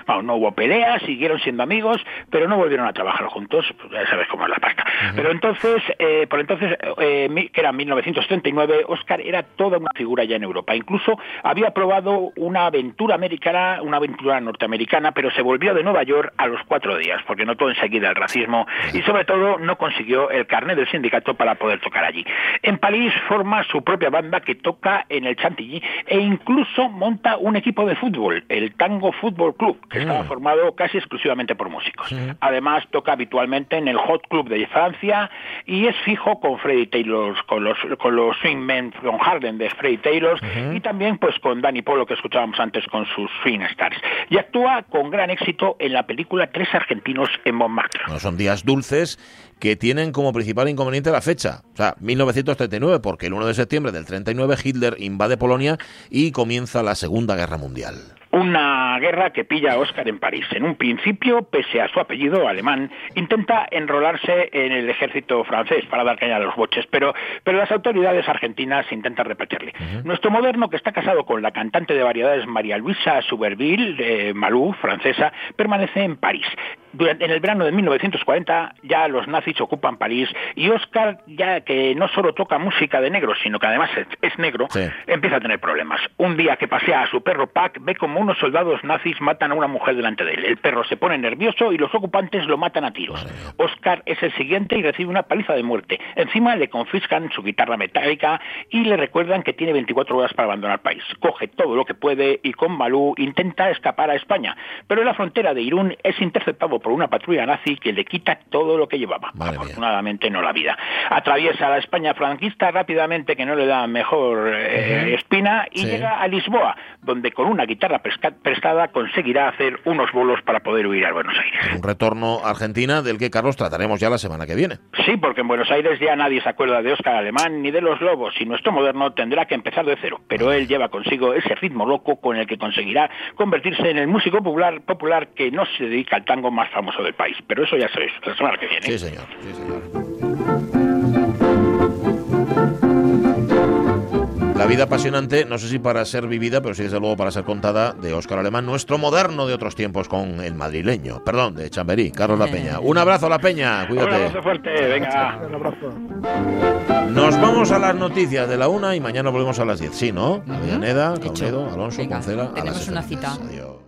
Vamos, no hubo peleas, siguieron siendo amigos, pero no volvieron a trabajar juntos, pues ya sabes cómo es la pasta. Pero entonces, eh, por entonces, eh, que era 1939, Oscar era toda una figura ya en Europa. Incluso había probado una aventura americana, una aventura norteamericana, pero se volvió de Nueva York a los cuatro días, porque notó enseguida el racismo y sobre todo no consiguió el carnet del sindicato para poder tocar allí. En París forma su propia banda que toca en el Chantilly e incluso monta un equipo de fútbol, el Tango Fútbol Club, que estaba formado casi exclusivamente por músicos. Además, toca habitualmente en el Hot Club de Francia y es fijo con Freddie Taylor, con los, con los Swing Men from Harlem de Freddie Taylor y también pues con Danny Polo que escuchábamos antes con sus Swing Stars. Y actúa con gran éxito en la película Tres Argentinos en Montmartre. No son días dulces que tienen como principal inconveniente la fecha, o sea, 1939, porque el 1 de septiembre del 39 Hitler invade Polonia y comienza la Segunda Guerra Mundial. Una guerra que pilla a Oscar en París. En un principio, pese a su apellido alemán, intenta enrolarse en el ejército francés para dar caña a los boches, pero, pero las autoridades argentinas intentan repetirle. Nuestro moderno, que está casado con la cantante de variedades María Luisa Suberville, de Malú, francesa, permanece en París. Durante, en el verano de 1940 ya los nazis ocupan París y Oscar, ya que no solo toca música de negro, sino que además es, es negro, empieza a tener problemas. Un día que pasea a su perro Pac, ve como unos soldados nazis matan a una mujer delante de él. El perro se pone nervioso y los ocupantes lo matan a tiros. Oscar es el siguiente y recibe una paliza de muerte. Encima le confiscan su guitarra metálica y le recuerdan que tiene 24 horas para abandonar el país. Coge todo lo que puede y con Malú intenta escapar a España, pero en la frontera de Irún es interceptado por una patrulla nazi que le quita todo lo que llevaba. Afortunadamente no la vida. Atraviesa la España franquista rápidamente, que no le da mejor eh, espina, y Sí. llega a Lisboa, donde con una guitarra prestada conseguirá hacer unos bolos para poder huir a Buenos Aires. Un retorno a Argentina del que, Carlos, trataremos ya la semana que viene. Sí, porque en Buenos Aires ya nadie se acuerda de Óscar Alemán ni de los Lobos y nuestro moderno tendrá que empezar de cero. Pero él lleva consigo ese ritmo loco con el que conseguirá convertirse en el músico popular, popular que no se dedica al tango más famoso del país. Pero eso ya sabéis, la semana que viene. Sí, señor. Sí, señor. La vida apasionante, no sé si para ser vivida, pero sí desde luego para ser contada, de Óscar Alemán, nuestro moderno de otros tiempos con el madrileño. Perdón, de Chamberí, Carlos La Peña. Un abrazo, La Peña, Un cuídate. abrazo fuerte, venga. Nos vamos a las noticias de la una y mañana volvemos a las 10. Sí, ¿no? Avellaneda, Caunedo, Alonso, Venga, Poncela, a las tenemos una 7. cita. Adiós.